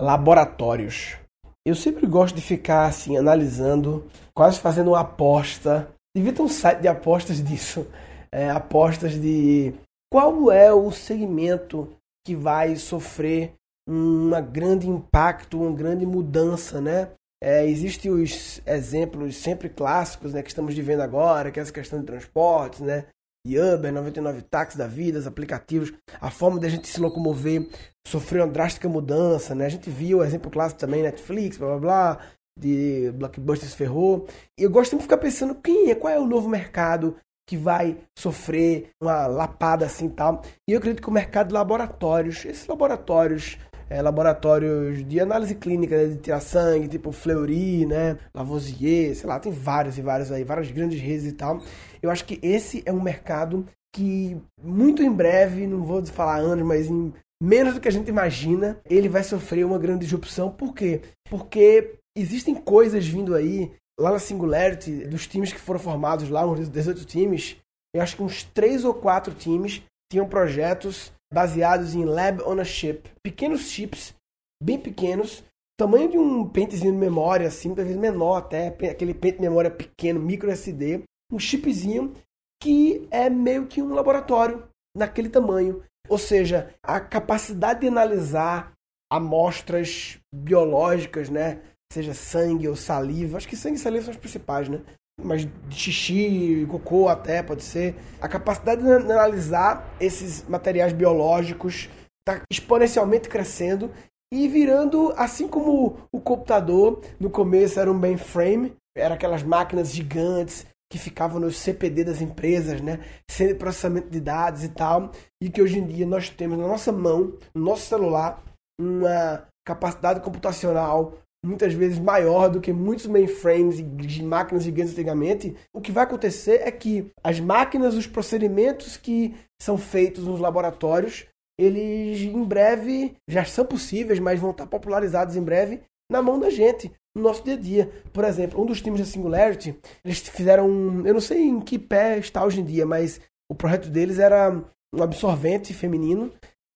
laboratórios. Eu sempre gosto de ficar assim analisando, quase fazendo uma aposta. Devia ter um site de apostas disso. É, apostas de qual é o segmento que vai sofrer um grande impacto, uma grande mudança, né? É, Existem os exemplos sempre clássicos né, que estamos vivendo agora, que é essa questão de transportes, né? Uber, 99 táxis da vida, os aplicativos, a forma de a gente se locomover sofreu uma drástica mudança, né? A gente viu o exemplo clássico também, Netflix, blá blá blá, de Blockbusters ferrou. E eu gosto de ficar pensando quem é, qual é o novo mercado que vai sofrer uma lapada assim tal. E eu acredito que o mercado de laboratórios, esses laboratórios é, laboratórios de análise clínica, né, de tirar sangue, tipo Fleury, né, Lavoisier, sei lá, tem vários e vários aí, várias grandes redes e tal. Eu acho que esse é um mercado que muito em breve, não vou falar anos, mas em menos do que a gente imagina, ele vai sofrer uma grande disrupção. Por quê? Porque existem coisas vindo aí, lá na Singularity, dos times que foram formados lá, uns 18 times, eu acho que uns 3 ou 4 times tinham projetos baseados em Lab on a Chip. Pequenos chips, bem pequenos, tamanho de um pentezinho de memória, assim, vezes menor até, aquele pente de memória pequeno, micro SD, um chipzinho que é meio que um laboratório naquele tamanho. Ou seja, a capacidade de analisar amostras biológicas, né? Seja sangue ou saliva. Acho que sangue e saliva são as principais, né? Mas xixi, cocô até, pode ser. A capacidade de analisar esses materiais biológicos está exponencialmente crescendo e virando, assim como o computador no começo era um mainframe, era aquelas máquinas gigantes que ficavam no CPD das empresas, né, sendo processamento de dados e tal, e que hoje em dia nós temos na nossa mão, no nosso celular, uma capacidade computacional muitas vezes maior do que muitos mainframes de máquinas gigantes antigamente, o que vai acontecer é que as máquinas, os procedimentos que são feitos nos laboratórios, eles em breve já são possíveis, mas vão estar popularizados em breve na mão da gente, no nosso dia a dia. Por exemplo, um dos times da Singularity, eles fizeram, eu não sei em que pé está hoje em dia, mas o projeto deles era um absorvente feminino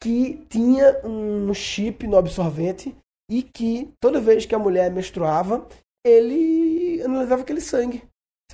que tinha um chip no absorvente e que toda vez que a mulher menstruava, ele analisava aquele sangue.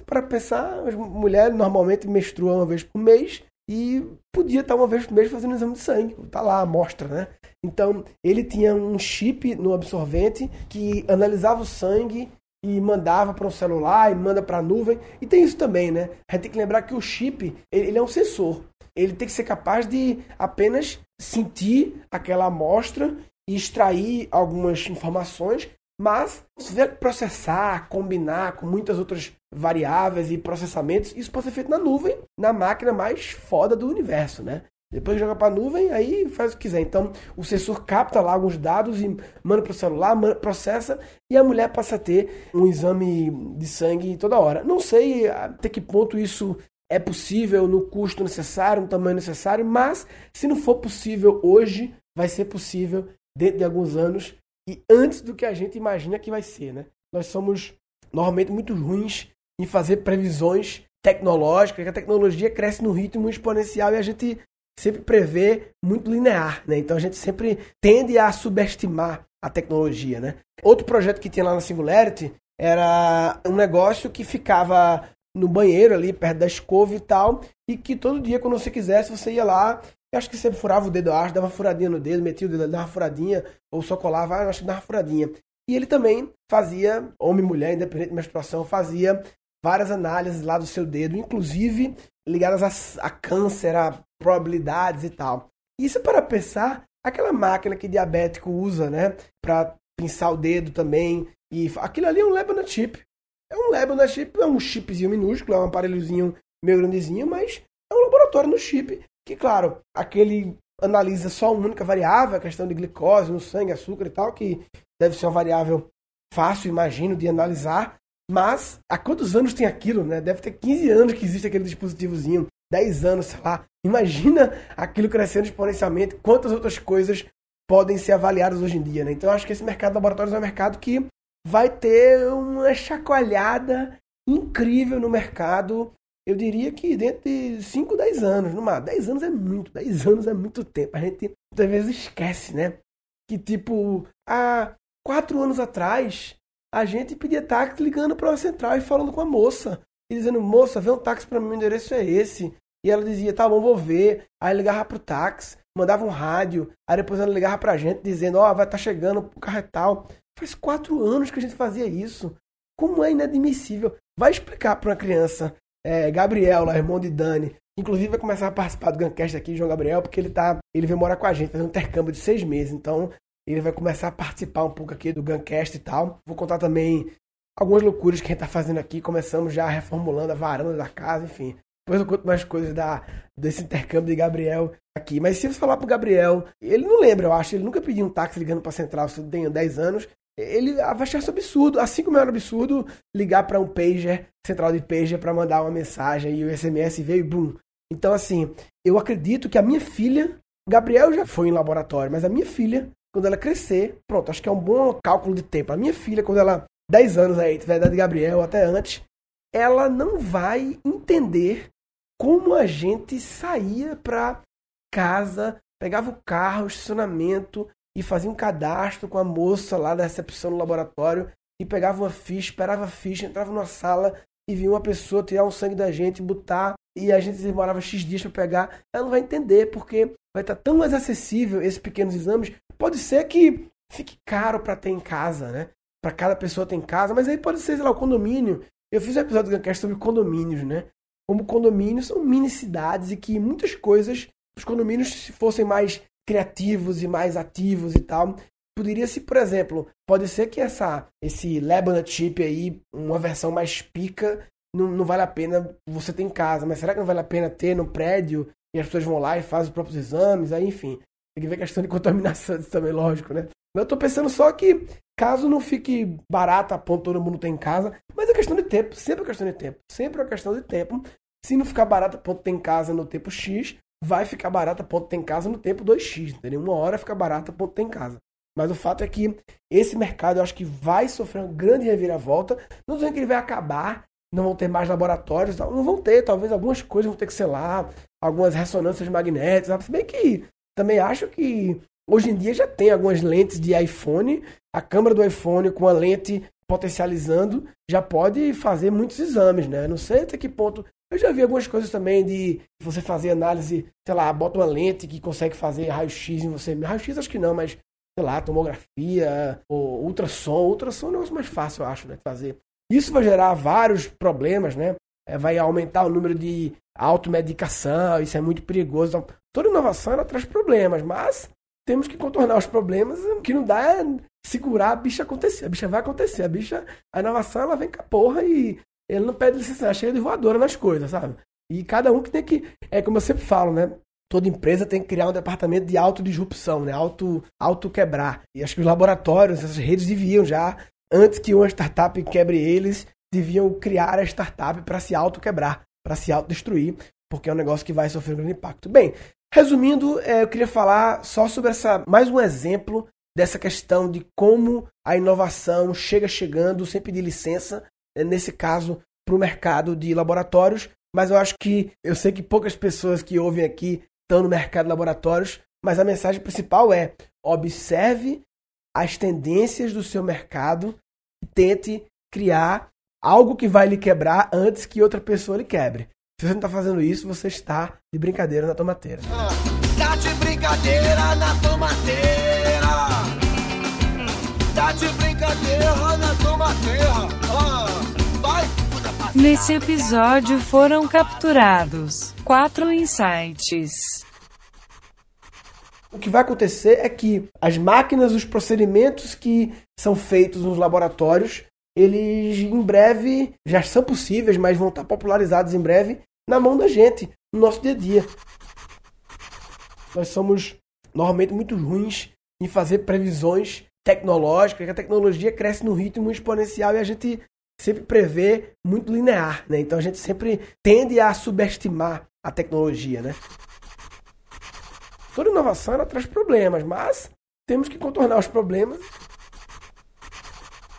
Para pensar, a mulher normalmente menstrua uma vez por mês e podia estar uma vez por mês fazendo um exame de sangue. Tá lá a amostra, né? Então, ele tinha um chip no absorvente que analisava o sangue e mandava para um celular e manda para a nuvem. E tem isso também, né? A gente tem que lembrar que o chip, ele é um sensor. Ele tem que ser capaz de apenas sentir aquela amostra e extrair algumas informações, mas se tiver que processar, combinar com muitas outras variáveis e processamentos, isso pode ser feito na nuvem, na máquina mais foda do universo, né? Depois joga para a nuvem, aí faz o que quiser. Então, o sensor capta lá alguns dados e manda para o celular, manda, processa, e a mulher passa a ter um exame de sangue toda hora. Não sei até que ponto isso é possível no custo necessário, no tamanho necessário, mas se não for possível hoje, vai ser possível dentro de alguns anos e antes do que a gente imagina que vai ser, né? Nós somos normalmente muito ruins em fazer previsões tecnológicas, que a tecnologia cresce num ritmo exponencial e a gente sempre prevê muito linear, né? Então a gente sempre tende a subestimar a tecnologia, né? Outro projeto que tinha lá na Singularity era um negócio que ficava no banheiro ali, perto da escova e tal, e que todo dia, quando você quisesse, você ia lá eu acho que sempre furava o dedo, acho, dava furadinha no dedo, metia o dedo, dava furadinha, ou só colava, acho que dava furadinha. E ele também fazia, homem e mulher, independente de menstruação, fazia várias análises lá do seu dedo, inclusive ligadas a, a câncer, a probabilidades e tal. Isso para pensar, aquela máquina que diabético usa, né, para pinçar o dedo também, e aquilo ali é um Lebanon chip. É um Lebanon chip, é um chipzinho minúsculo, é um aparelhozinho meio grandezinho, mas é um laboratório no chip que, claro, aquele analisa só uma única variável, a questão de glicose no sangue, açúcar e tal, que deve ser uma variável fácil, imagino, de analisar. Mas há quantos anos tem aquilo, né? Deve ter 15 anos que existe aquele dispositivozinho, 10 anos, sei lá. Imagina aquilo crescendo exponencialmente, quantas outras coisas podem ser avaliadas hoje em dia, né? Então eu acho que esse mercado de laboratórios é um mercado que vai ter uma chacoalhada incrível no mercado eu diria que dentro de 5, 10 anos, numa 10 anos é muito, 10 anos é muito tempo. A gente muitas vezes esquece, né? que, tipo, há quatro anos atrás, a gente pedia táxi ligando para a central e falando com a moça. E dizendo, moça, vê um táxi para mim, o endereço é esse. E ela dizia, tá bom, vou ver. Aí ligava pro táxi, mandava um rádio. Aí depois ela ligava pra gente dizendo, ó, oh, vai estar tá chegando o carro e tal. Faz quatro anos que a gente fazia isso. Como é inadmissível. Vai explicar para uma criança, é, Gabriel, lá, irmão de Dani, Inclusive vai começar a participar do Guncast aqui, João Gabriel, porque ele tá. Ele veio morar com a gente, fazer um intercâmbio de seis meses. Então, ele vai começar a participar um pouco aqui do Guncast e tal. Vou contar também algumas loucuras que a gente tá fazendo aqui. Começamos já reformulando a varanda da casa, enfim. Depois eu conto mais coisas da, desse intercâmbio de Gabriel aqui. Mas se você falar pro Gabriel, ele não lembra, eu acho. Ele nunca pediu um táxi ligando pra central, se tem 10 anos. Ele achar isso absurdo. Assim como era absurdo ligar para um pager, central de pager, para mandar uma mensagem e o SMS veio e bum, então, assim, eu acredito que a minha filha, Gabriel já foi em laboratório, mas a minha filha, quando ela crescer, pronto, acho que é um bom cálculo de tempo. A minha filha, quando ela, 10 anos aí, tiver idade de Gabriel, até antes, ela não vai entender como a gente saía para casa, pegava o carro, o estacionamento e fazia um cadastro com a moça lá da recepção do laboratório e pegava uma ficha, esperava a ficha, entrava numa sala e via uma pessoa tirar um sangue da gente, botar e a gente demorava X dias para pegar, ela não vai entender, porque vai estar tão mais acessível esses pequenos exames. Pode ser que fique caro para ter em casa, né? Para cada pessoa ter em casa, mas aí pode ser, sei lá, o condomínio. Eu fiz um episódio do Guncast sobre condomínios, né? Como condomínios são mini cidades e que muitas coisas, os condomínios, se fossem mais criativos e mais ativos e tal, poderia se, por exemplo, pode ser que essa esse Lebanon Chip aí, uma versão mais pica, não, não vale a pena você ter em casa, mas será que não vale a pena ter no prédio e as pessoas vão lá e fazem os próprios exames? Aí, enfim, tem que ver a questão de contaminação também, lógico, né? Eu tô pensando só que, caso não fique barato a ponto todo mundo ter em casa, mas é questão de tempo, sempre é questão de tempo, sempre é questão de tempo. Se não ficar barato a ponto ter em casa no tempo X, vai ficar barato a ponto ter em casa no tempo 2x, entendeu? Uma hora fica barato a ponto ter em casa. Mas o fato é que esse mercado eu acho que vai sofrer uma grande reviravolta. Não dizendo que ele vai acabar, não vão ter mais laboratórios, não vão ter, talvez algumas coisas vão ter que ser lá, algumas ressonâncias magnéticas, se bem que também acho que hoje em dia já tem algumas lentes de iPhone, a câmera do iPhone com a lente potencializando já pode fazer muitos exames, né? Não sei até que ponto. Eu já vi algumas coisas também de você fazer análise, sei lá, bota uma lente que consegue fazer raio-x em você. Raio-x acho que não, mas sei lá, tomografia, ou ultrassom. Ultrassom é um negócio mais fácil, eu acho, né, de fazer. Isso vai gerar vários problemas, né? É, vai aumentar o número de automedicação, isso é muito perigoso. Então, toda inovação ela traz problemas, mas temos que contornar os problemas. O que não dá é segurar a bicha acontecer. A bicha vai acontecer. A bicha, a inovação, ela vem com a porra e ele não pede licença, ela chega de voadora nas coisas, sabe? E cada um que tem que. É como eu sempre falo, né? Toda empresa tem que criar um departamento de autodisrupção, né? Auto, auto quebrar. E acho que os laboratórios, essas redes deviam já antes que uma startup quebre eles, deviam criar a startup para se auto-quebrar, para se autodestruir, porque é um negócio que vai sofrer um grande impacto. Bem, resumindo, é, eu queria falar só sobre essa mais um exemplo dessa questão de como a inovação chega chegando sem pedir licença, é, nesse caso, para o mercado de laboratórios. Mas eu acho que eu sei que poucas pessoas que ouvem aqui estão no mercado de laboratórios, mas a mensagem principal é: observe as tendências do seu mercado e tente criar algo que vai lhe quebrar antes que outra pessoa lhe quebre. Se você não está fazendo isso, você está de brincadeira na tomateira. Tá de brincadeira na tomateira. Tá de brincadeira na tomateira. Nesse episódio foram capturados quatro insights o que vai acontecer é que as máquinas, os procedimentos que são feitos nos laboratórios, eles em breve já são possíveis, mas vão estar popularizados em breve na mão da gente, no nosso dia a dia. Nós somos normalmente muito ruins em fazer previsões tecnológicas, a tecnologia cresce num ritmo exponencial e a gente sempre prevê muito linear, né? Então a gente sempre tende a subestimar a tecnologia, né? Toda inovação ela traz problemas, mas temos que contornar os problemas.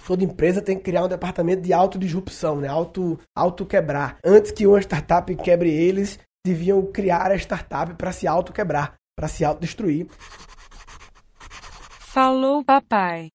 Toda empresa tem que criar um departamento de autodisrupção, né? auto, auto quebrar. Antes que uma startup quebre eles, deviam criar a startup para se auto quebrar, para se autodestruir. Falou, papai.